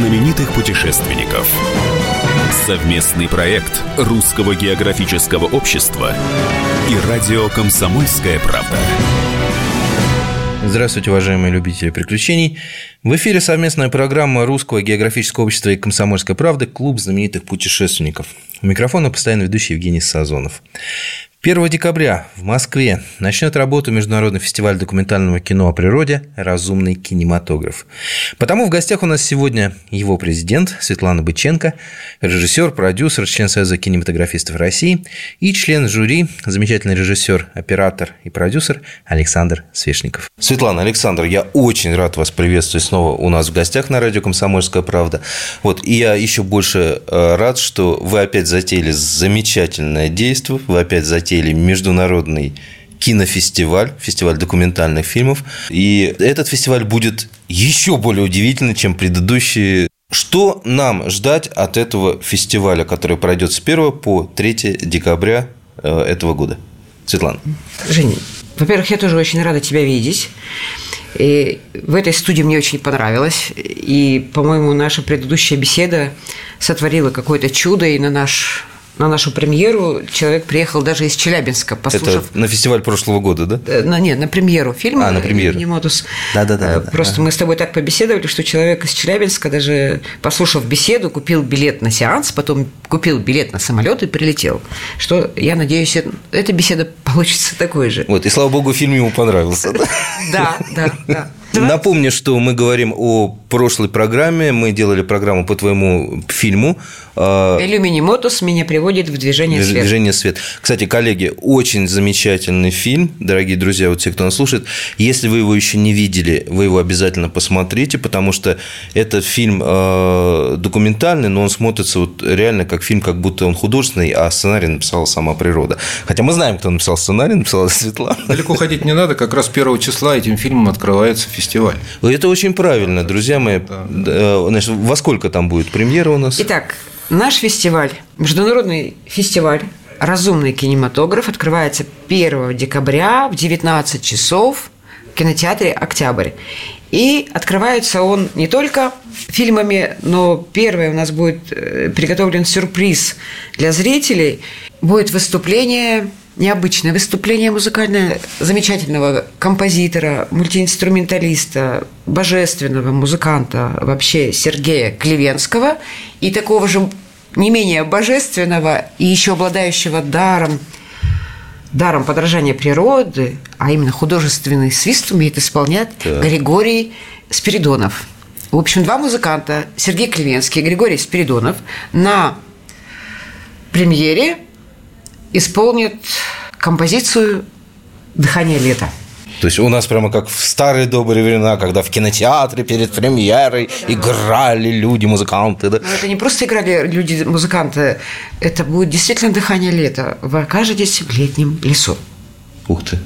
знаменитых путешественников. Совместный проект Русского географического общества и радио «Комсомольская правда». Здравствуйте, уважаемые любители приключений. В эфире совместная программа Русского географического общества и Комсомольской правды «Клуб знаменитых путешественников». У микрофона постоянно ведущий Евгений Сазонов. 1 декабря в Москве начнет работу Международный фестиваль документального кино о природе «Разумный кинематограф». Потому в гостях у нас сегодня его президент Светлана Быченко, режиссер, продюсер, член Союза кинематографистов России и член жюри, замечательный режиссер, оператор и продюсер Александр Свешников. Светлана, Александр, я очень рад вас приветствовать снова у нас в гостях на радио «Комсомольская правда». Вот, и я еще больше э, рад, что вы опять затеяли замечательное действие, вы опять затеяли затеяли международный кинофестиваль, фестиваль документальных фильмов. И этот фестиваль будет еще более удивительный, чем предыдущие. Что нам ждать от этого фестиваля, который пройдет с 1 по 3 декабря э, этого года? Светлана. Женя, во-первых, я тоже очень рада тебя видеть. И в этой студии мне очень понравилось. И, по-моему, наша предыдущая беседа сотворила какое-то чудо, и на наш на нашу премьеру человек приехал даже из Челябинска, послушав... Это на фестиваль прошлого года, да? Э, на, нет, на премьеру фильма. А, на премьеру. Немотус. Да-да-да. Просто ага. мы с тобой так побеседовали, что человек из Челябинска, даже послушав беседу, купил билет на сеанс, потом купил билет на самолет и прилетел. Что, я надеюсь, эта беседа получится такой же. Вот, и слава богу, фильм ему понравился. Да, да, да. Напомню, что мы говорим о прошлой программе. Мы делали программу по твоему фильму. Lumine Motus меня приводит в движение свет. Движение свет. Кстати, коллеги, очень замечательный фильм, дорогие друзья, вот те, кто нас слушает. Если вы его еще не видели, вы его обязательно посмотрите, потому что это фильм э, документальный, но он смотрится вот реально как фильм, как будто он художественный, а сценарий написала сама природа. Хотя мы знаем, кто написал сценарий, написала Светлана. Далеко ходить не надо, как раз 1 числа этим фильмом открывается фестиваль. Это очень правильно, друзья мои. Да. Э, значит, во сколько там будет премьера у нас? Итак, Наш фестиваль, международный фестиваль «Разумный кинематограф» открывается 1 декабря в 19 часов в кинотеатре «Октябрь». И открывается он не только фильмами, но первое у нас будет э, приготовлен сюрприз для зрителей. Будет выступление необычное выступление музыкальное замечательного композитора, мультиинструменталиста, божественного музыканта вообще Сергея Клевенского и такого же не менее божественного и еще обладающего даром даром подражания природы, а именно художественный свист умеет исполнять да. Григорий Спиридонов. В общем, два музыканта, Сергей Клевенский и Григорий Спиридонов, на премьере исполнит композицию «Дыхание лета». То есть у нас прямо как в старые добрые времена, когда в кинотеатре перед премьерой играли люди, музыканты. Да? Но это не просто играли люди, музыканты, это будет действительно дыхание лета. Вы окажетесь в летнем лесу. Ух ты.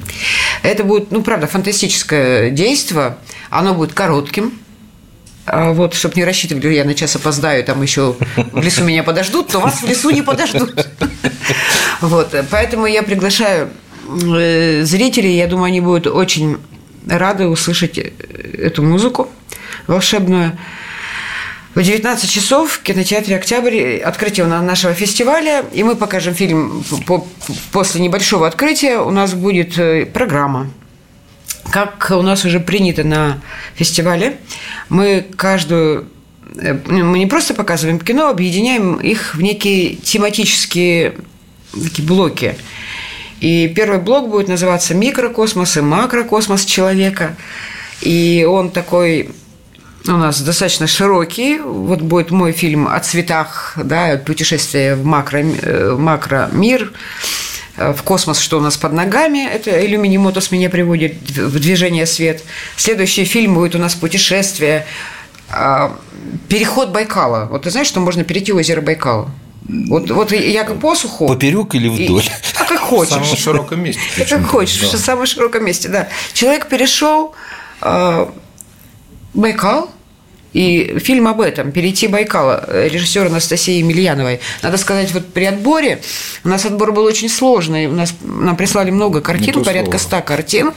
Это будет, ну, правда, фантастическое действие. Оно будет коротким, вот, чтобы не рассчитывали, я на час опоздаю, там еще в лесу меня подождут, то вас в лесу не подождут. Вот, поэтому я приглашаю э, зрителей, я думаю, они будут очень рады услышать э, эту музыку волшебную. В 19 часов в кинотеатре «Октябрь» открытие нашего фестиваля, и мы покажем фильм после небольшого открытия. У нас будет э, программа как у нас уже принято на фестивале, мы каждую э, мы не просто показываем кино, объединяем их в некие тематические такие блоки. И первый блок будет называться «Микрокосмос» и «Макрокосмос человека». И он такой у нас достаточно широкий. Вот будет мой фильм о цветах, да, путешествие в макро, э, макромир. Э, в космос, что у нас под ногами. Это иллюмини мотос меня приводит в движение свет. Следующий фильм будет у нас путешествие. А, переход Байкала. Вот ты знаешь, что можно перейти озеро Байкала? Вот, вот я по посуху. Поперек или вдоль? И, а как хочешь. В самом широком месте. Как хочешь, да. в самом широком месте, да. Человек перешел э, Байкал, и фильм об этом «Перейти Байкала» режиссера Анастасии Емельяновой. Надо сказать, вот при отборе у нас отбор был очень сложный. У нас, нам прислали много картин, порядка ста картин.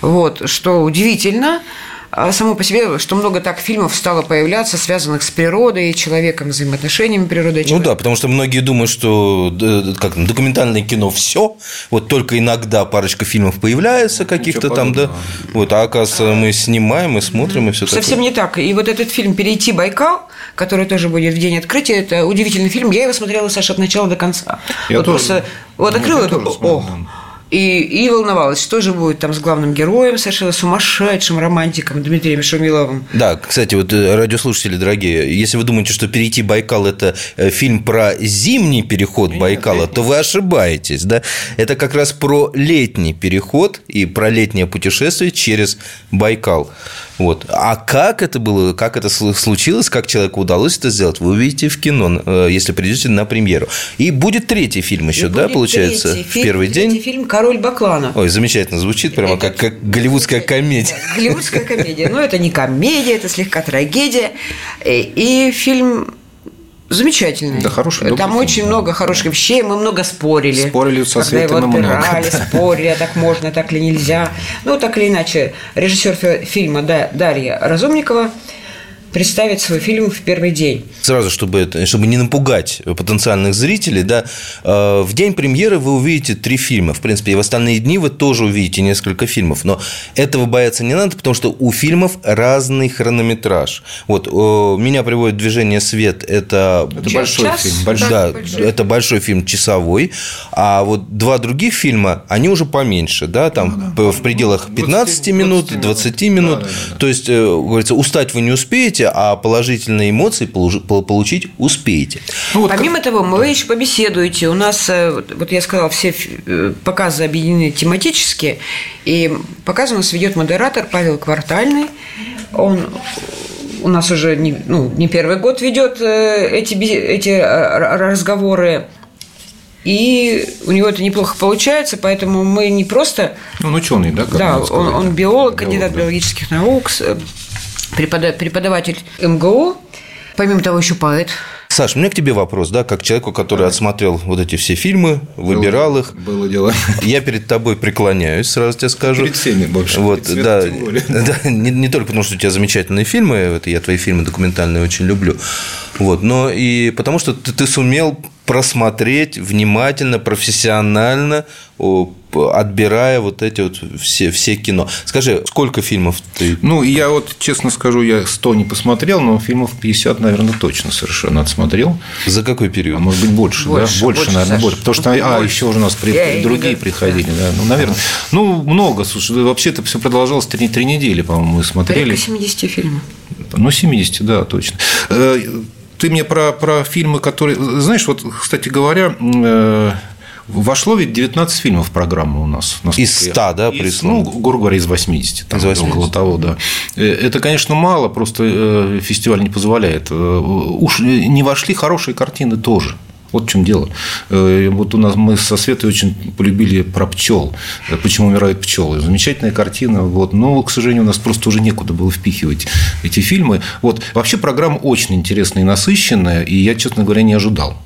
Вот, что удивительно. А, само по себе, что много так фильмов стало появляться, связанных с природой, человеком, взаимоотношениями природы и Ну человека. да, потому что многие думают, что э, как, там, документальное кино все, вот только иногда парочка фильмов появляется каких-то там, да, вот, а оказывается мы снимаем и смотрим и все такое. Совсем не так. И вот этот фильм «Перейти Байкал», который тоже будет в день открытия, это удивительный фильм. Я его смотрела, Саша, от начала до конца. Я вот тоже. просто вот Ну, открыла, я тоже о, да. И, и волновалась, что же будет там с главным героем, совершенно сумасшедшим романтиком Дмитрием Шумиловым. Да, кстати, вот э, радиослушатели дорогие, если вы думаете, что перейти Байкал это э, фильм про зимний переход Байкала, то вы ошибаетесь, да? Это как раз про летний переход и про летнее путешествие через Байкал. Вот. А как это было, как это слу- случилось, как человеку удалось это сделать, вы увидите в кино, э, если придете на премьеру. И будет третий фильм еще, И да, получается, третий в фильм- первый третий день? фильм «Король Баклана». Ой, замечательно звучит, прямо как, как голливудская комедия. Голливудская комедия. Но это не комедия, это слегка трагедия. И, и фильм замечательный. Да, хороший, добрый Там фильм, очень да. много хороших вещей, мы много спорили. Спорили со мы много, спорили, а так можно, так ли нельзя. Ну, так или иначе, режиссер фи- фильма Да- Дарья Разумникова представит свой фильм в первый день. Сразу, чтобы, это, чтобы не напугать потенциальных зрителей, да, э, в день премьеры вы увидите три фильма. В принципе, и в остальные дни вы тоже увидите несколько фильмов. Но этого бояться не надо, потому что у фильмов разный хронометраж. Вот э, меня приводит движение свет. Это, Это Час- большой час, фильм. да. Большой. да, большой это большой фильм часовой, а вот два других фильма, они уже поменьше, да, там п- в пределах 15 минут, 20 20 минут. Да, да, да. То есть, э, говорится, устать вы не успеете, а положительные эмоции полу- пол- получить успеете. Ну, вот Помимо того, вы еще побеседуете. У нас, э, вот- я сказала, все э, показы объединены тематически. И показ у нас ведет модератор Павел Квартальный. Он у нас уже не, ну, не первый год ведет э, эти, эти разговоры. И у него это неплохо получается, поэтому мы не просто он ученый, да? как да, он, он биолог, кандидат да. биологических наук, преподаватель МГУ, помимо того еще поэт. Саш, у меня к тебе вопрос, да, как человеку, который отсмотрел вот эти все фильмы, выбирал их. Было дело. Я перед тобой преклоняюсь, сразу тебе скажу. Перед всеми больше, Вот, перед да, да не, не только потому, что у тебя замечательные фильмы, это я твои фильмы документальные очень люблю, вот, но и потому, что ты, ты сумел просмотреть внимательно, профессионально, отбирая вот эти вот все, все кино. Скажи, сколько фильмов ты Ну, я вот, честно скажу, я 100 не посмотрел, но фильмов 50, наверное, точно совершенно отсмотрел. за какой период? А может быть, больше, Больше, да? Больше, больше, наверное, Саша. больше. Потому что, а, Больше. еще уже у нас при- Я другие не- приходили, да. Ну, наверное. Ну, много, слушай, вообще это все продолжалось три, три недели, по-моему, мы смотрели. Порядка 70 фильмов. Ну, 70, да, точно. Ты мне про, про фильмы, которые... Знаешь, вот, кстати говоря, э, вошло ведь 19 фильмов в программу у нас. Из я- 100, да, Из? Ну, грубо говоря, из 80. Там, Из 80. Около того, да. Э, Это, конечно, мало, просто э, фестиваль не позволяет. Уж не вошли хорошие картины тоже. Вот в чем дело. Э, Вот у нас мы со Светой очень полюбили про пчел. Почему умирают пчелы. Замечательная картина. Вот. Но, к сожалению, у нас просто уже некуда было впихивать эти фильмы. Вот. Вообще программа очень интересная и насыщенная, и я, честно говоря, не ожидал.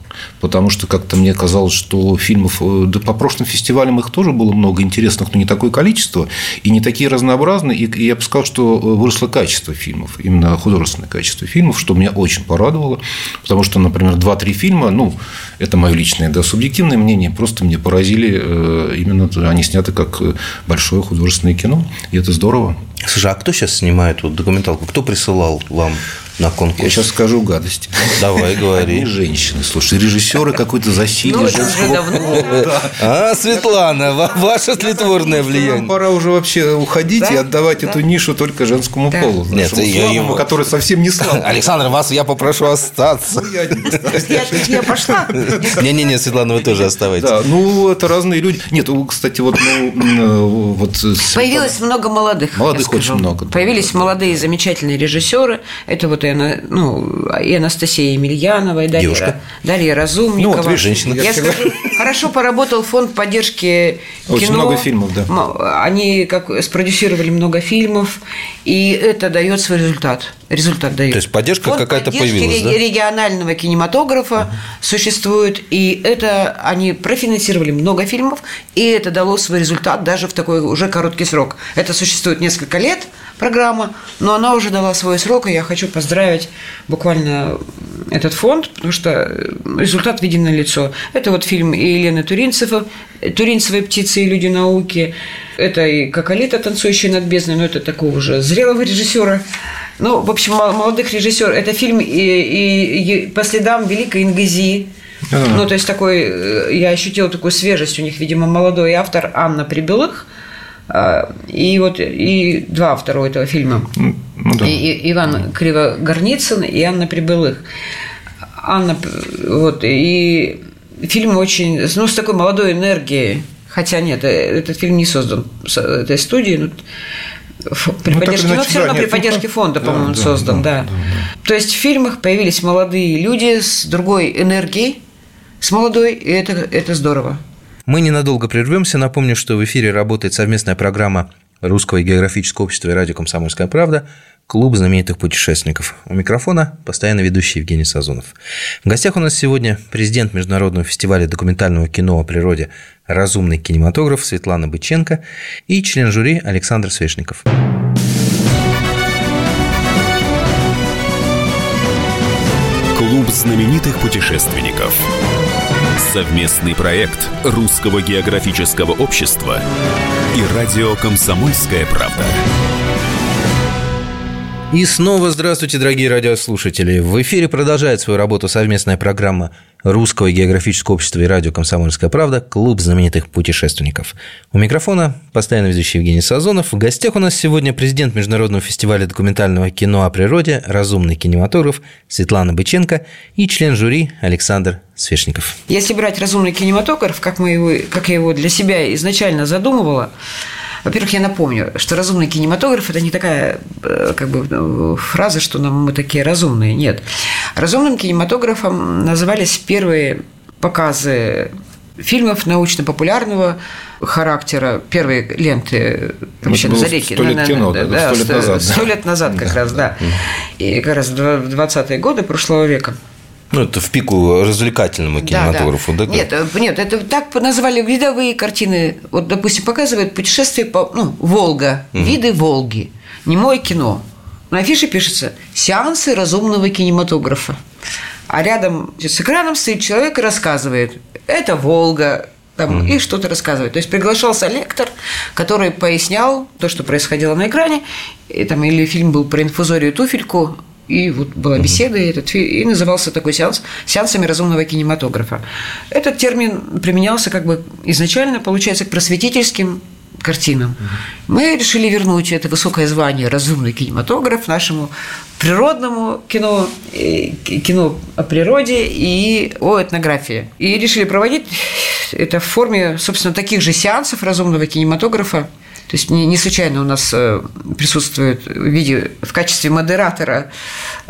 Потому что как-то мне казалось, что фильмов, э, да по прошлым фестивалям их тоже было много интересных, но не такое количество, и не такие разнообразные. И я бы сказал, что э, выросло качество фильмов, именно художественное качество фильмов, что меня очень порадовало. Потому что, например, два-три фильма, ну, это мое личное, да, субъективное мнение, просто мне поразили э, именно, они сняты как большое художественное кино, и это здорово. Слушай, а кто сейчас снимает вот документалку? Кто присылал вам на конкурс? Я сейчас скажу гадость. Давай, говори. Одни женщины, слушай, режиссеры какой-то засилие Ну, женского. А, Светлана, ва- ваше тлетворное Нам влияние. пора уже вообще уходить и отдавать Да. эту нишу только женскому полу. Нет, слабому, его- который совсем не слабый. Александр, вас я попрошу остаться. Ну, я я пошла. Не-не-не, Светлана, вы тоже оставайтесь. Да, ну это разные люди. Нет, кстати, вот, ну, вот с- Появилось много молодых. Молодых очень много. Появились молодые замечательные режиссеры. Это вот и, Ана- ну, и Анастасия Емельянова, и Дарья, Девушка. Дарья Разумникова. Ну, вот женщина. Я скажу, хорошо поработал фонд поддержки Очень кино. много фильмов, да. Они как спродюсировали много фильмов, и это дает свой результат. Результат дает. То есть поддержка Фонд какая-то появилась, да? реги- регионального кинематографа существует, и это они профинансировали много фильмов, и это дало свой результат даже в такой уже короткий срок. Это существует несколько лет, программа, но она уже дала свой срок, и я хочу поздравить буквально этот фонд, потому что результат виден на лицо. Это вот фильм и Елены Туринцева, Туринцевой «Птицы и люди науки», это и Коколита, танцующая над бездной, но это такого уже зрелого режиссера. Ну, в общем, молодых режиссеров. Это фильм и, и, и по следам Великой Ингези. А-а-а. Ну, то есть такой, э, я ощутила такую свежесть у них, видимо, молодой автор Анна Прибылых. А, и вот и два автора у этого фильма. Ну, да. и, и, Иван Кривогорницын и Анна Прибылых. Анна, вот, и фильм очень, ну, с такой молодой энергией. Хотя нет, э, этот фильм не создан этой студией, но при ну, поддержке, но все равно при поддержке фонда, да, по-моему, да, создан, да, да. да. То есть в фильмах появились молодые люди с другой энергией, с молодой, и это, это здорово. Мы ненадолго прервемся. Напомню, что в эфире работает совместная программа Русского географического общества и радио «Комсомольская правда» Клуб знаменитых путешественников. У микрофона постоянно ведущий Евгений Сазонов. В гостях у нас сегодня президент Международного фестиваля документального кино о природе «Разумный кинематограф» Светлана Быченко и член жюри Александр Свешников. Клуб знаменитых путешественников. Совместный проект Русского географического общества и радио «Комсомольская правда». И снова здравствуйте, дорогие радиослушатели. В эфире продолжает свою работу совместная программа Русского географического общества и радио «Комсомольская правда» «Клуб знаменитых путешественников». У микрофона постоянно ведущий Евгений Сазонов. В гостях у нас сегодня президент Международного фестиваля документального кино о природе «Разумный кинематограф» Светлана Быченко и член жюри Александр Свешников. Если брать «Разумный кинематограф», как, мы его, как я его для себя изначально задумывала, во-первых, я напомню, что разумный кинематограф – это не такая э, как бы, фраза, что мы такие разумные. Нет. Разумным кинематографом назывались первые показы фильмов научно-популярного характера, первые ленты вообще на зарейке. Сто лет кино, да, да, сто лет назад. Сто лет назад как раз, да. И как раз в 20-е годы прошлого века. Ну, это в пику развлекательному кинематографу, да? да? Нет, э, нет, это так назвали видовые картины. Вот, допустим, показывают путешествие по ну, Волга, угу. виды Волги, немое кино. На афише пишется «Сеансы разумного кинематографа». А рядом с экраном стоит человек и рассказывает «Это Волга», там, mm и что-то рассказывает. То есть приглашался лектор, который пояснял то, что происходило на экране, и, там, или фильм был про инфузорию туфельку, и вот была беседа, и, этот, и назывался такой сеанс сеансами разумного кинематографа. Этот термин применялся как бы изначально, получается, к просветительским картинам. Мы решили вернуть это высокое звание разумный кинематограф нашему природному кино, кино о природе и о этнографии. И решили проводить это в форме, собственно, таких же сеансов разумного кинематографа то есть не, не случайно у нас э, присутствует в виде в качестве модератора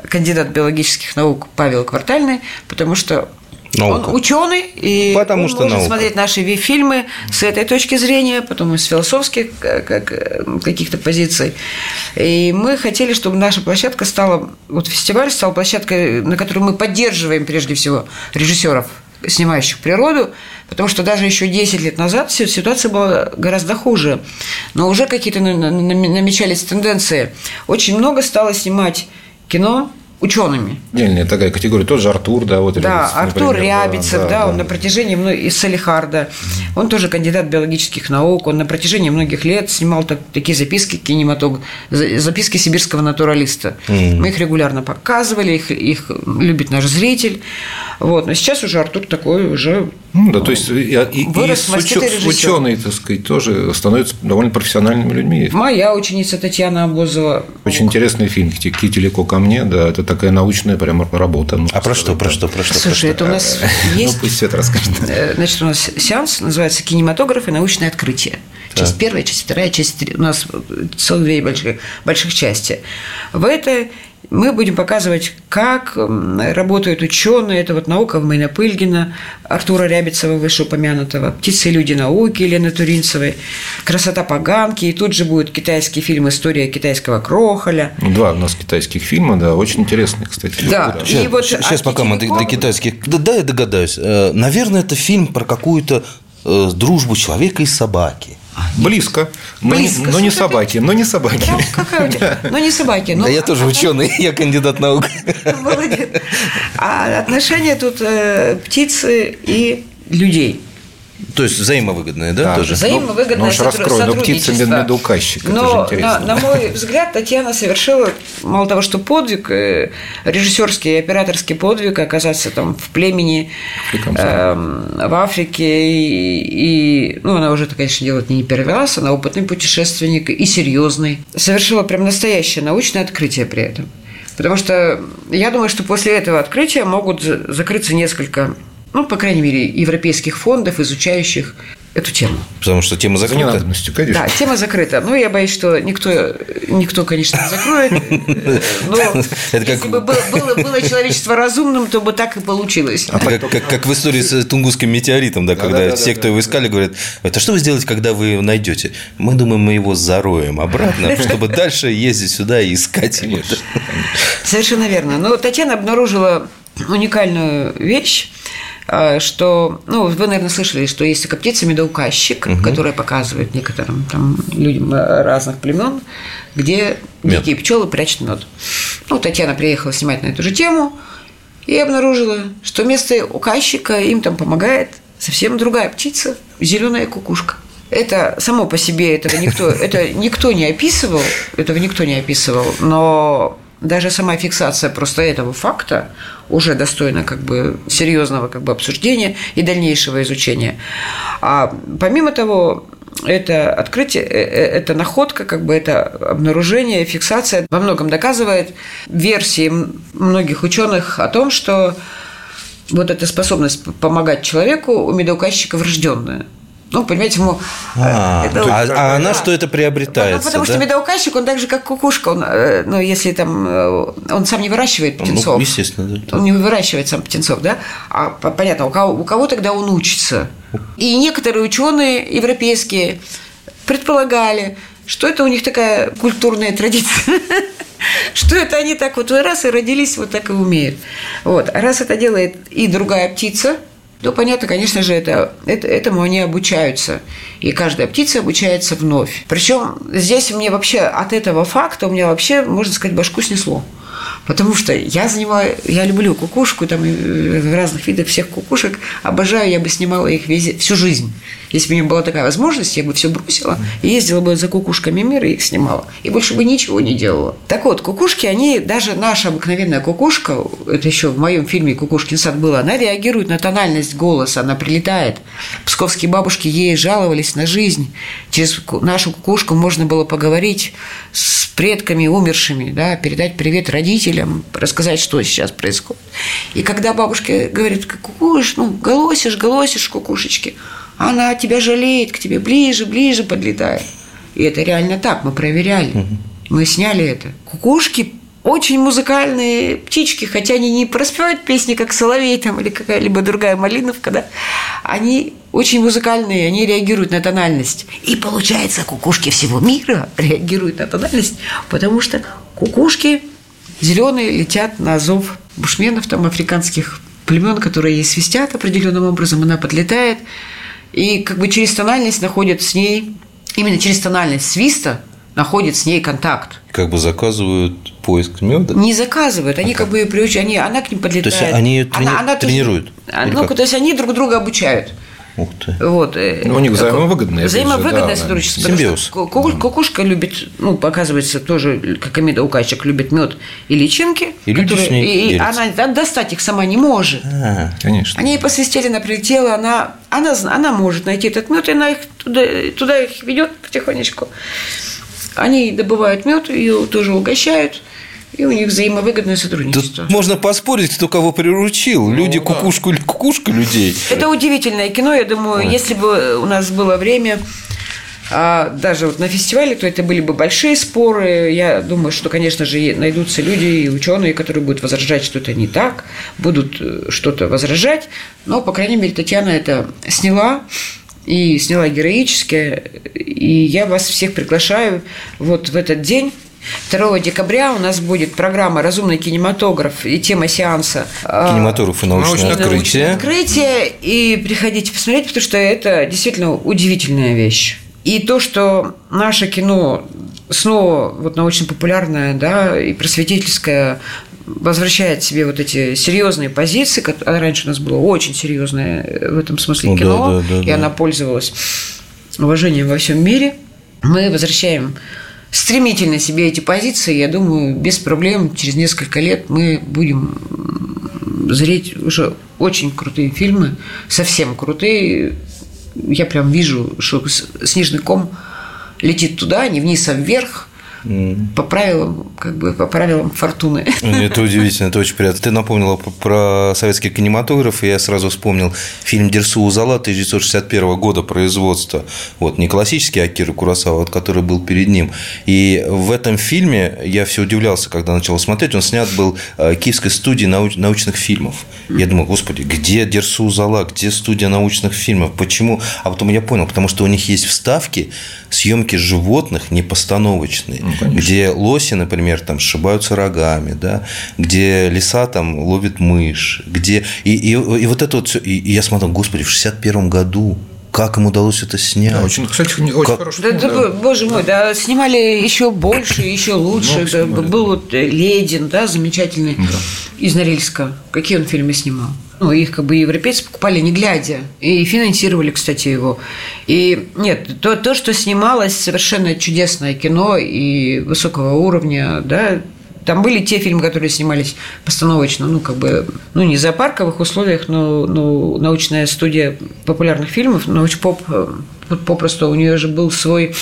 кандидат биологических наук Павел Квартальный, потому что Наука. Он ученый, и Потому он что может наука. смотреть наши фильмы с этой точки зрения, потом и с философских как, каких-то позиций. И мы хотели, чтобы наша площадка стала, вот фестиваль стал площадкой, на которой мы поддерживаем прежде всего режиссеров снимающих природу, потому что даже еще 10 лет назад ситуация была гораздо хуже. Но уже какие-то намечались тенденции. Очень много стало снимать кино учеными. Отдельная такая категория, тоже Артур, да, вот. Да, Артур например, Рябицев, да, да, да, он на протяжении многих, из Салихарда, он тоже кандидат биологических наук, он на протяжении многих лет снимал так, такие записки кинематог, записки сибирского натуралиста. Mm. Мы их регулярно показывали, их, их любит наш зритель. Вот. Но сейчас уже Артур такой уже ну, да, то есть и, и, вырос и ученые, так сказать, тоже становятся довольно профессиональными людьми. Моя ученица Татьяна Обозова. Очень интересный фильм «Кителико ко мне», да, это такая научная прямо работа. Ну, а про что, про что, про что? Слушай, про что? это у нас ну, есть... Ну, пусть Света расскажет. Э, значит, у нас сеанс называется «Кинематограф и научное открытие». Часть да. первая, часть вторая, часть три. У нас целых две больших, больших части. В этой мы будем показывать, как работают ученые. Это вот наука Майна Пыльгина, Артура Рябицева, вышеупомянутого, «Птицы и люди науки» Елены Туринцевой, «Красота поганки». И тут же будет китайский фильм «История китайского крохоля». Два у нас китайских фильма, да, очень интересные, кстати. Да, да. Сейчас, вот сейчас пока мы до, до китайских... Да, да, я догадаюсь. Э, наверное, это фильм про какую-то э, дружбу человека и собаки. Близко. Но, Близко. Не, но не собаки. Но не собаки. Да, какая у тебя? Ну, не собаки. Да я тоже ученый, я кандидат наук. Молодец. А отношения тут э, птицы и людей. То есть взаимовыгодное, да, Да. тоже? Взаимовыгодное Ну, уж раскрой, ну, птица сотрудничество. медоуказчик, это же Но, интересно. на, на мой взгляд, Татьяна совершила, мало того, что подвиг, э, режиссерский и операторский подвиг, оказаться там в племени, эм, в Африке, и, и, ну, она уже это, конечно, делает не первый раз, она опытный путешественник и серьезный. Совершила прям настоящее научное открытие при этом. Потому что я думаю, что после этого открытия могут за- закрыться несколько, ну, по крайней мере, европейских фондов, изучающих эту тему. Потому что тема За закрыта. конечно. Да, тема закрыта. Ну, я боюсь, что никто, никто конечно, не закроет. Но Это как- если бы было, было- было человечество разумным, то бы так и получилось. Это как, как- как в истории с Тунгусским метеоритом, да, когда да, те, да, кто его искали, говорят, это что вы сделаете, когда вы его найдете? Мы думаем, мы его зароем обратно, чтобы дальше ездить сюда и искать его. Совершенно верно. Но Татьяна обнаружила уникальную вещь, а, что, ну, вы, наверное, слышали, что есть такая птица медоуказчик, которая показывает некоторым там, людям э, разных племен, где Мед. дикие пчелы прячут мед. Ну, Татьяна приехала снимать на эту же тему и обнаружила, что вместо указчика им там помогает совсем другая птица, зеленая кукушка. Это само по себе этого никто, это никто не описывал, этого никто не описывал, но даже сама фиксация просто этого факта уже достойна как бы серьезного как бы обсуждения и дальнейшего изучения. А помимо того, это открытие, э, э, это находка, как бы это обнаружение, фиксация во многом доказывает версии многих ученых о том, что вот эта способность помогать человеку у медоуказчика врожденная. Ну, понимаете, ему... э, А, это- а- а она да. что это Ну, приобретается? потому что да? медоуказчик, он так же, как кукушка, он, э, ну, если там, э, он сам не выращивает Ну, птенцов. естественно, да. Он не выращивает сам птенцов, да? А по- понятно, у кого, у кого тогда он учится? И некоторые ученые европейские предполагали, что это у них такая культурная традиция. Что это они так вот раз и родились, вот так и умеют. Вот. А раз это делает и другая птица, то понятно, конечно же, это, это, этому они обучаются. И каждая птица обучается вновь. Причем здесь мне вообще от этого факта у меня вообще, можно сказать, башку снесло. Потому что я занимаю, я люблю кукушку, там и разных видов всех кукушек, обожаю, я бы снимала их везде, всю жизнь. Если бы у меня была такая возможность, я бы все бросила и ездила бы за кукушками мира и их снимала. И больше бы ничего не делала. Так вот, кукушки, они, даже наша обыкновенная кукушка, это еще в моем фильме «Кукушкин сад» было, она реагирует на тональность голоса, она прилетает. Псковские бабушки ей жаловались на жизнь. Через нашу кукушку можно было поговорить с предками умершими, да, передать привет родителям, рассказать, что сейчас происходит. И когда бабушка говорит, кукуш, ну, голосишь, голосишь, кукушечки, она тебя жалеет, к тебе ближе, ближе подлетает. И это реально так, мы проверяли. Мы сняли это. Кукушки очень музыкальные птички, хотя они не проспевают песни, как соловей там, или какая-либо другая малиновка, да, они очень музыкальные, они реагируют на тональность. И получается, кукушки всего мира реагируют на тональность, потому что кукушки зеленые летят на зов бушменов, там, африканских племен, которые ей свистят определенным образом, она подлетает, и как бы через тональность находит с ней, именно через тональность свиста находит с ней контакт. Как бы заказывают поиск меда. Не заказывают, они как бы ее приучают, они, она к ним подлетает. То есть они её трени- тоже- тренируют? А, Или Ну, как? то есть они друг друга обучают. Ух ты. Вот. э, Ну, у них такое- взаимовыгодное, Взаимовыгодное да, сотрудничество. симбиоз. потому что ку- Кукушка любит, ну, оказывается, тоже, как и медоуказчик, любит мед и личинки. И которые- с ней и- и она достать их сама не может. А, Конечно. Они ей посвистели, она прилетела, она, она, она может найти этот мед, и она их туда, туда их ведет потихонечку. Они добывают мед, ее тоже угощают, и у них взаимовыгодное сотрудничество. Тут можно поспорить, кто кого приручил. Люди кукушку или кукушка людей. Это удивительное кино. Я думаю, если бы у нас было время, а, даже вот на фестивале, то это были бы большие споры. Я думаю, что, конечно же, найдутся люди и ученые, которые будут возражать, что это не так, будут э, что-то возражать. Но, по крайней мере, Татьяна это сняла и сняла героически. И я вас всех приглашаю вот в этот день. 2 декабря у нас будет программа «Разумный кинематограф» и тема сеанса а, Кинематограф и научное научное научное открытие. открытие, и приходите посмотреть, потому что это действительно удивительная вещь. И то, что наше кино снова вот научно-популярное, да, и просветительское возвращает себе вот эти серьезные позиции, которые раньше у нас было очень серьезное в этом смысле ну, кино, да, да, да, и да. она пользовалась уважением во всем мире. Мы возвращаем стремительно себе эти позиции, я думаю, без проблем через несколько лет мы будем зреть уже очень крутые фильмы, совсем крутые. Я прям вижу, что снежный ком летит туда, не вниз, а вверх – по правилам, как бы по правилам фортуны. Это удивительно, это очень приятно. Ты напомнила про советский кинематограф, и я сразу вспомнил фильм Дерсу Узала 1961 года производства. Вот, не классический Акира Курасава, вот, который был перед ним. И в этом фильме я все удивлялся, когда начал смотреть. Он снят был э, киевской студией науч- научных фильмов. Я думаю, господи, где Дерсу Узала, где студия научных фильмов? Почему? А потом я понял, потому что у них есть вставки, съемки животных непостановочные, ну, где лоси, например, там сшибаются рогами, да, где лиса там ловит мышь, где и, и, и вот это вот все. И, и я смотрел, господи, в 61 году как им удалось это снять? Да, очень, кстати, очень как... хороший да, да, Боже мой, да, снимали еще больше, еще лучше. Ну, Был вот Ледин, да, замечательный да. из Норильска. Какие он фильмы снимал? Ну, их как бы европейцы покупали не глядя. И финансировали, кстати, его. И нет, то, то что снималось, совершенно чудесное кино и высокого уровня, да, там были те фильмы, которые снимались постановочно, ну, как бы, ну, не за парковых условиях, но, но научная студия популярных фильмов, научпоп попросту у нее же был свой,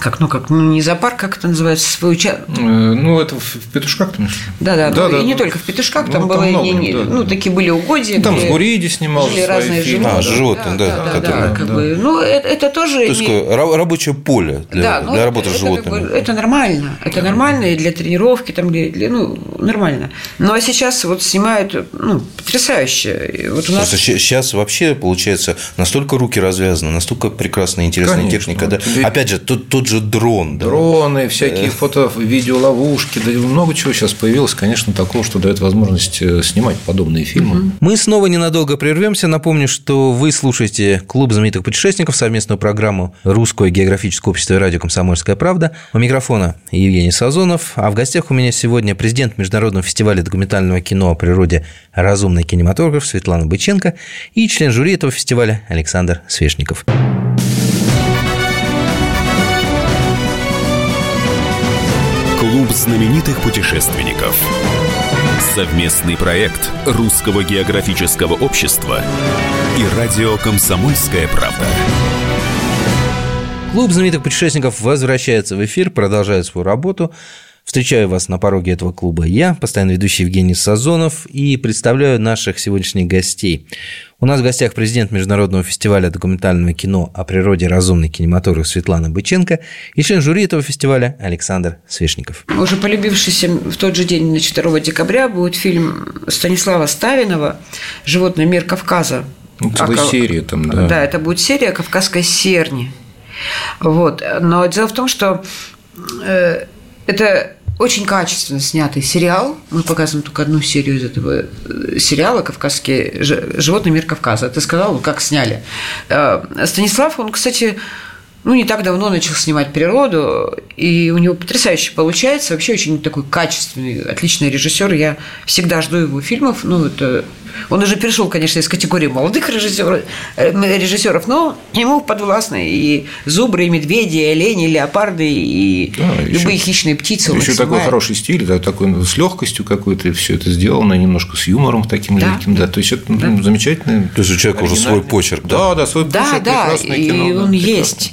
как, ну, как, ну, не зоопарк, как это называется, свой участок. Э, ну, это в Петушках, там. Да, да, да, ну, да, и не только в Петушках, там ну, было, много, не, да, ну, такие были угодья. Там с Гуриди снимал жили разные фильмы. А, животные, да, да, да, да, да, как да. бы, ну, это, это тоже... То есть, не... рабочее поле для, да, ну, для работы это, с животными. Это, это нормально, это нормально и для тренировки, там, для, для, ну, нормально. Ну, а сейчас вот снимают, ну, потрясающе. Вот у нас... Сейчас вообще, получается, настолько руки развязаны, настолько прекрасная интересная техника, техника, да. Тебе... Опять же, тут, тут же дрон. Да? Дроны, всякие фото, видеоловушки, да много чего сейчас появилось, конечно, такого, что дает возможность э, снимать подобные фильмы. Мы снова ненадолго прервемся. Напомню, что вы слушаете Клуб знаменитых путешественников, совместную программу Русское географическое общество и радио «Комсомольская правда». У микрофона Евгений Сазонов, а в гостях у меня сегодня президент Международного фестиваля документального кино о природе «Разумный кинематограф» Светлана Быченко и член жюри этого фестиваля Александр Свешников. Клуб знаменитых путешественников. Совместный проект Русского географического общества и радио «Комсомольская правда». Клуб знаменитых путешественников возвращается в эфир, продолжает свою работу. Встречаю вас на пороге этого клуба я, постоянно ведущий Евгений Сазонов, и представляю наших сегодняшних гостей. У нас в гостях президент Международного фестиваля документального кино о природе разумный кинематограф Светлана Быченко и член жюри этого фестиваля Александр Свешников. Уже полюбившийся в тот же день, на 2 декабря, будет фильм Станислава Ставинова «Животный мир Кавказа». Ну, целая а, серия там, да. Да, это будет серия «Кавказской серни». Вот. Но дело в том, что э, это очень качественно снятый сериал. Мы показываем только одну серию из этого э, сериала «Кавказский животный мир Кавказа». Ты сказал, как сняли. Э, Станислав, он, кстати, ну, не так давно начал снимать природу, и у него потрясающе получается. Вообще очень такой качественный, отличный режиссер. Я всегда жду его фильмов. Ну, это он уже перешел, конечно, из категории молодых режиссеров, э, режиссеров но ему подвластны и зубры, и медведи, и олени, и леопарды, и да, любые еще, хищные птицы. Еще такой снимает. хороший стиль, да, такой ну, с легкостью какой-то все это сделано, немножко с юмором таким да, легким, да. То есть это да. ну, замечательно. То есть у человека уже свой почерк. Да, да, свой да, почерк, да, прекрасное и кино. он да, есть.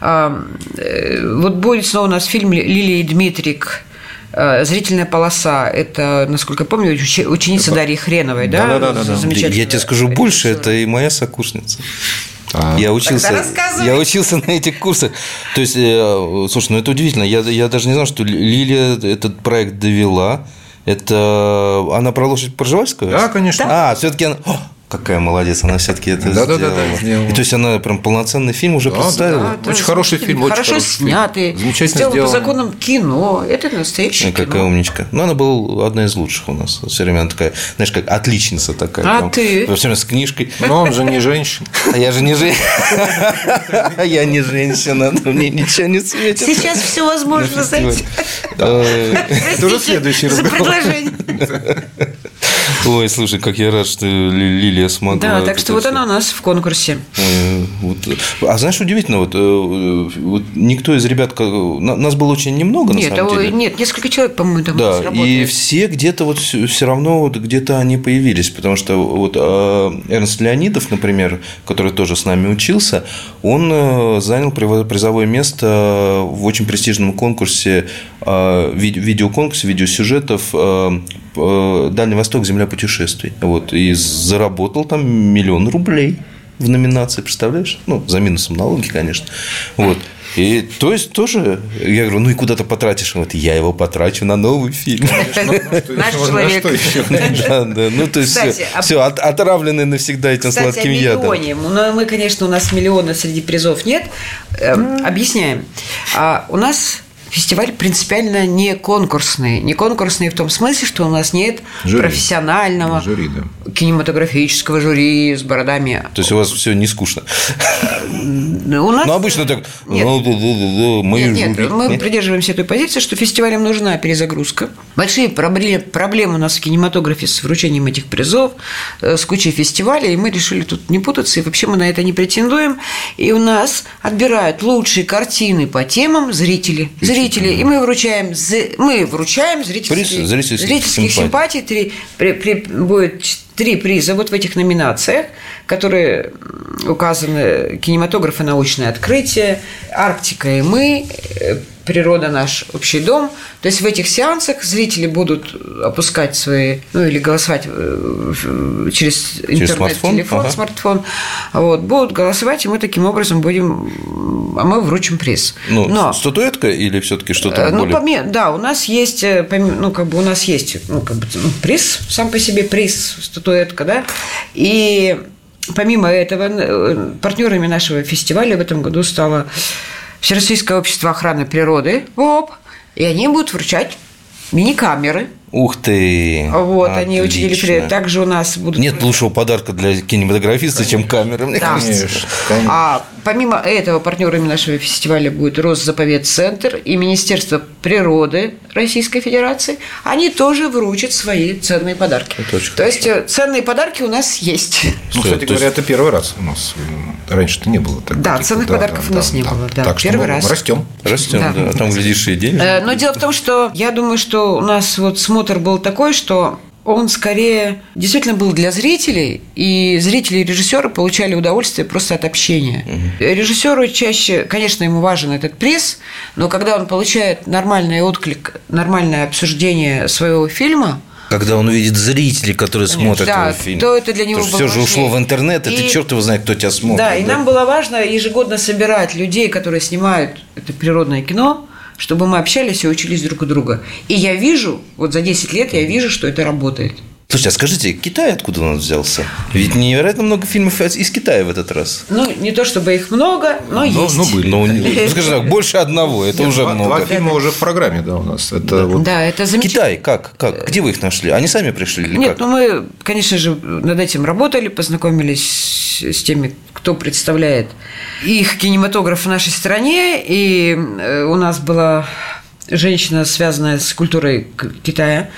А, э, вот будет снова у нас фильм Лилии Дмитрик Э, зрительная полоса – это, насколько я помню, ученица Дарьи Хреновой, да? Да, да, да. Я тебе скажу больше, это и моя сокурсница. А. Я учился, я учился на этих курсах. То есть, э, слушай, ну это удивительно. Я, я даже не знал, что Лилия этот проект довела. Это она про лошадь Пржевальскую? Да, конечно. А, все-таки она. Какая молодец, она все-таки это Да-да-да, сделала. сделала. И то есть она прям полноценный фильм уже Да, представила. Да, Очень хороший фильм, очень хорошо хороший фильм. снятый, Замечательно сделан по законам кино. Это настоящее какая кино. умничка. Ну, она была одна из лучших у нас. Все время она такая, знаешь, как отличница такая. А прям. ты? Все время с книжкой. Но он же не женщина. А я же не женщина. Я не женщина, но мне ничего не светит. Сейчас все возможно, знаете. Э, Это уже следующий За разговор. предложение. Ой, слушай, как я рад, что Ли- Лилия смогла. Да, так что вот она у нас в конкурсе. Э. А знаешь, удивительно, вот, э, никто из ребят, нас было очень немного, на самом а, деле. нет, несколько человек, по-моему, там Да, и все где-то вот все равно вот где-то они появились, потому что вот э, Эрнст Леонидов, например, который тоже с нами учился, он э, занял призовое место в очень престижном конкурсе, ви- видеоконкурсе, видеосюжетов «Дальний Восток. Земля путешествий». Вот, и заработал там миллион рублей в номинации, представляешь? Ну, за минусом налоги, конечно. Вот. И то есть тоже, я говорю, ну и куда ты потратишь? Говорит, я его потрачу на новый фильм. Наш человек. Ну, то есть Кстати, а- все, отравлены навсегда этим сладким ядом. миллионе. Ну, мы, конечно, у нас миллиона среди призов нет. Эм, Объясняем. А у нас фестиваль принципиально не конкурсный. Не конкурсный в том смысле, что у нас нет Жюри. профессионального Жюри, да. кинематографического жюри с бородами. То есть у вас все не скучно. У нас... Ну, обычно так, Нет. ну, да, мы Нет, нет, жюри. мы Нет? придерживаемся той позиции, что фестивалям нужна перезагрузка. Большие пробле- проблемы у нас в кинематографе с вручением этих призов, э, с кучей фестивалей, и мы решили тут не путаться, и вообще мы на это не претендуем. И у нас отбирают лучшие картины по темам зрители. Зрители. И мы вручаем, мы вручаем зрительские, Приз зрительских зрительских симпатий. симпатий. Три, при- при- будет три приза вот в этих номинациях, которые указаны «Кинематограф и научное открытие», «Арктика и мы», э, «Природа наш общий дом». То есть в этих сеансах зрители будут опускать свои, ну или голосовать э, через интернет, смартфон? телефон, Ага. смартфон, вот, будут голосовать, и мы таким образом будем, а мы вручим приз. Ну, Но статуэтка или все-таки что-то Э, Ну, более... поме- да, у нас есть, э, ну, как бы у нас есть, ну, как бы ну, приз, сам по себе приз, статуэтка, да, и помимо этого партнерами нашего фестиваля в этом году стало Всероссийское общество охраны природы, ВОП, и они будут вручать мини-камеры. Ух ты! Вот, они учредили. Отлично. при- Также у нас будут... Нет лучшего подарка для кинематографиста, чем камера, мне Да. кажется. Конечно, конечно. А помимо этого партнерами нашего фестиваля будет Росзаповедцентр и Министерство природы Российской Федерации. Они тоже вручат свои ценные подарки. Это очень То есть э, ценные подарки у нас есть. Ну, Что, кстати говоря, есть- это первый раз у нас. Раньше-то не было так. Да, каких-то, ценных подарков у нас не было, да, Так что первый мы раз. растем. Растем, Да. да. А там, глядишь, и денег. Э, Но дело в том, что я думаю, что у нас вот смотр был такой, что он скорее действительно был для зрителей, и зрители и режиссеры получали удовольствие просто от общения. Режиссеру чаще, конечно, ему важен этот приз, но когда он получает нормальный отклик, нормальное обсуждение своего фильма, Когда он увидит зрителей, которые смотрят Да, его фильм. то это для него Потому было все же ушло важнее. в интернет, и, ты И- черт его знает, кто тебя смотрит. Да, и нам было важно ежегодно собирать людей, которые снимают это природное кино, чтобы мы общались и учились друг у друга. И я вижу, вот за 10 лет я вижу, что это работает. Слушайте, а скажите, Китай откуда у нас взялся? Ведь невероятно много фильмов из Китая в этот раз. Ну, не то чтобы их много, но Ну, есть. ну, были. Ну, ну, скажи так, больше одного, это уже Два, много. два фильма уже в программе, да, у нас. Это вот Да, это замечательно. Китай, как? как? Где вы их нашли? Они сами пришли или Нет, как? ну мы, конечно же, над этим работали, познакомились с теми, кто представляет их кинематограф в нашей стране, и э, у нас была женщина, связанная с культурой Китая,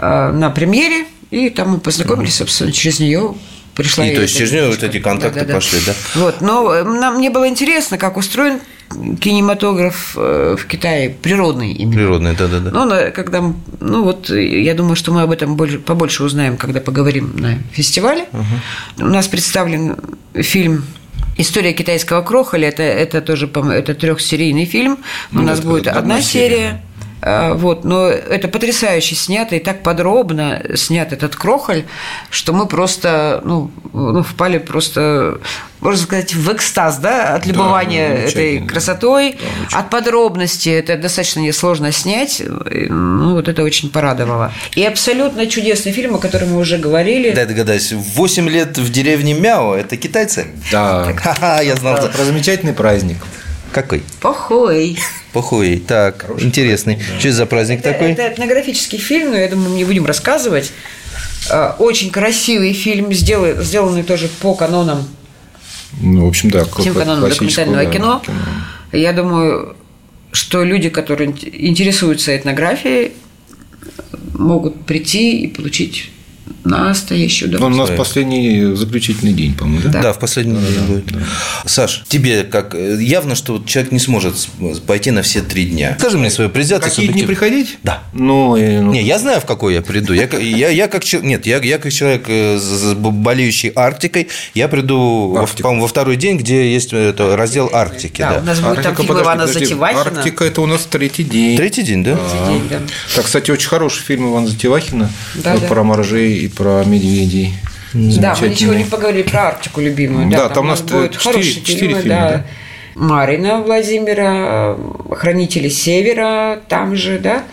э, на премьере, и там мы познакомились, собственно, через нее пришла И то есть через неё вот эти контакты пошли, да? Вот, но э, нам мне было интересно, как устроен кинематограф э, в Китае, природный именно. Природные, да-да-да. Ну, на- когда, м- ну вот, э, я думаю, что мы об этом больше, побольше узнаем, когда поговорим на фестивале. У нас представлен фильм «История китайского крохоля». Это, это тоже, это трехсерийный фильм. У Ну, нас это будет одна одна серия. серия. А, вот, но это потрясающе снято и так подробно снят этот крохоль, что мы просто ну, ну, впали просто, можно сказать, в экстаз, да, от любования да, этой красотой, да, от подробности. Это достаточно несложно снять. Ну, вот это очень порадовало. И абсолютно чудесный фильм, о котором мы уже говорили. Да, догадайся. «Восемь лет в деревне Мяо» – это китайцы? Да. Я знал. Про замечательный праздник. Какой? Похуй. Похуй. Так, Хороший интересный. Праздник, да. Что это за праздник это, такой? Это этнографический фильм, но я думаю, мы не будем рассказывать. А, очень красивый фильм, сделанный, сделанный тоже по канонам. Ну, в общем, да. Всем канонам документального да, кино. кино. Я думаю, что люди, которые интересуются этнографией, могут прийти и получить настоящий удовольствие. У нас последний заключительный день, по-моему, да? Да, в последний да, день да, будет. Да. Саш, тебе как явно, что человек не сможет пойти на все три дня. Скажи мне свое предвзятое. Какие дни приходить? Да. Ну, ну... Не, я знаю, в какой я приду. Я, я, я как нет, я, я как человек э, болеющий Арктикой, я приду, по-моему, во второй день, где есть это, раздел Арктики. Да, да. у нас будет Арктика, там фильм Ивана Затевахина. Арктика – это у нас третий день. Третий день, да? Третий день, да. Так, кстати, очень хороший фильм Ивана Затевахина да, про да. моржей и про медведей. Да, мы ничего не поговорили про Арктику любимую. Да, да там, там у нас будет хорошие 4 фильмы, фильма, да. да. Марина Владимира, Хранители Севера, там же, да.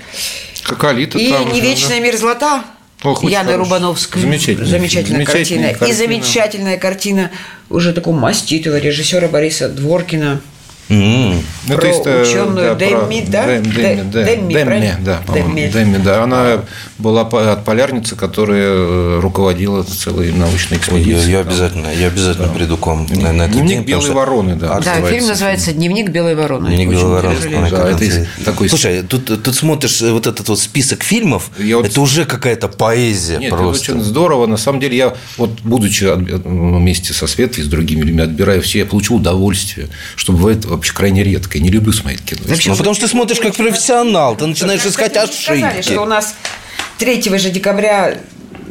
Как Алита И там «Не вечная да. мерзлота». Ох, Яны Рубановской. Замечательная, замечательная, замечательная картина. картина. И замечательная картина уже такого маститого режиссера Бориса Дворкина. Mm. Про ну, то есть, ученую да, Демми, да? Демми, да. Демми, Демми, да, Демми. Демми, да. Она была от полярницы, которая э, руководила целой научной экспедицией. Я, я обязательно, я обязательно да. приду к вам на, на этот Дневник день. белой вороны, да. Да, фильм называется «Дневник белой вороны». «Дневник белой вороны». Да, это такой... Слушай, тут, тут смотришь вот этот вот список фильмов, я это вот... уже какая-то поэзия Нет, просто. это очень здорово. На самом деле, я вот, будучи вместе со Светой, с другими людьми, отбираю все, я получил удовольствие, чтобы бывает вообще крайне редко я не люблю смотреть кино. Вообще, ну, потому что ты смотришь как профессионал, ты начинаешь искать ошибки. Сказали, что у нас 3 же декабря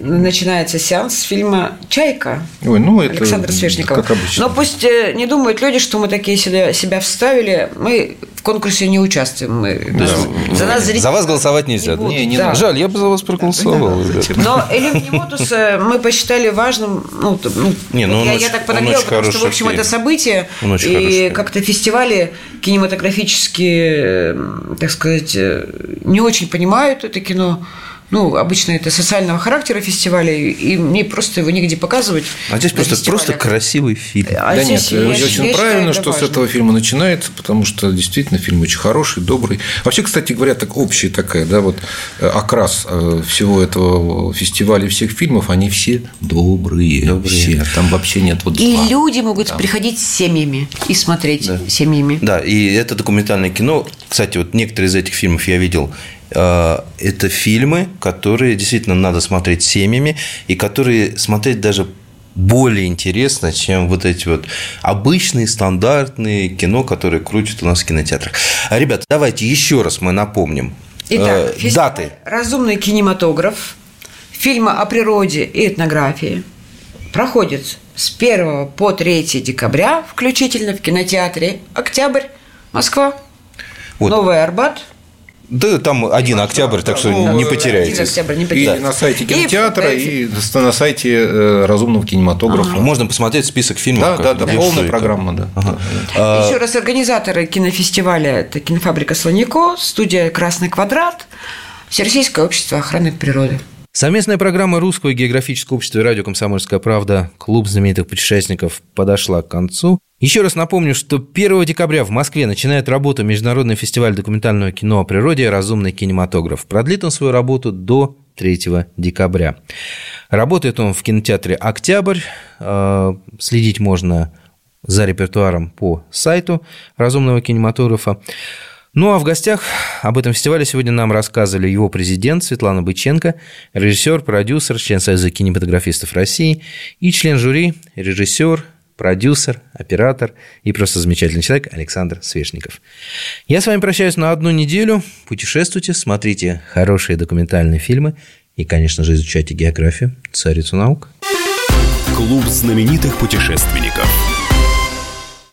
начинается сеанс фильма «Чайка» Ой, ну это Александра Свешникова. Как обычно. Но пусть э, не думают люди, что мы такие себя, себя вставили. Мы в конкурсе не участвуем. Мы, да. за, нас зрители... за вас голосовать нельзя. Не, не, не да. Жаль, я бы за вас проголосовал. Да, Но Элем Немотус мы посчитали важным. Ну, ну, не, ну я, очень, я так подогрел, потому что, в общем, фильм. это событие. И как-то фестивали кинематографические, так сказать, э, не очень понимают это кино ну, обычно это социального характера фестиваля, и мне просто его нигде показывать. А здесь просто, просто красивый фильм. А да нет, я, очень я правильно, что важно. с этого фильма начинается, потому что действительно фильм очень хороший, добрый. Вообще, кстати говоря, так общая такая, да, вот э, окрас э, всего этого фестиваля всех фильмов, они все добрые, добрые. все. Там вообще нет вот И зла. люди могут Там. приходить с семьями и смотреть да. семьями. Да, и это документальное кино. Кстати, вот некоторые из этих фильмов я видел Э, это фильмы, которые действительно надо смотреть семьями и которые смотреть даже более интересно, чем вот эти вот обычные, стандартные кино, которые крутят у нас в кинотеатрах. Ребята, давайте еще раз мы напомним Итак, э, даты. «Разумный кинематограф», фильмы о природе и этнографии проходит с 1 по 3 декабря включительно в кинотеатре «Октябрь», Москва, вот. Новый Арбат – да, там один октябрь, так что ну, не потеряете. октябрь, не потеряете. И на сайте кинотеатра, и, и на сайте э, разумного кинематографа. Ага. Можно посмотреть список фильмов. Да, да, да, полная программа, да. Ага. А... Еще раз организаторы кинофестиваля это кинофабрика Слонико, студия Красный квадрат, Всероссийское общество охраны природы. Совместная программа Русского географического общества и радио «Комсомольская правда» «Клуб знаменитых путешественников» подошла к концу. Еще раз напомню, что 1 декабря в Москве начинает работу Международный фестиваль документального кино о природе «Разумный кинематограф». Продлит он свою работу до 3 декабря. Работает он в кинотеатре «Октябрь». Э, следить можно за репертуаром по сайту «Разумного кинематографа». Ну а в гостях об этом фестивале сегодня нам рассказывали его президент Светлана Быченко, режиссер, продюсер, член Союза кинематографистов России и член жюри, режиссер, продюсер, оператор и просто замечательный человек Александр Свешников. Я с вами прощаюсь на одну неделю. Путешествуйте, смотрите хорошие документальные фильмы и, конечно же, изучайте географию, царицу наук. Клуб знаменитых путешественников –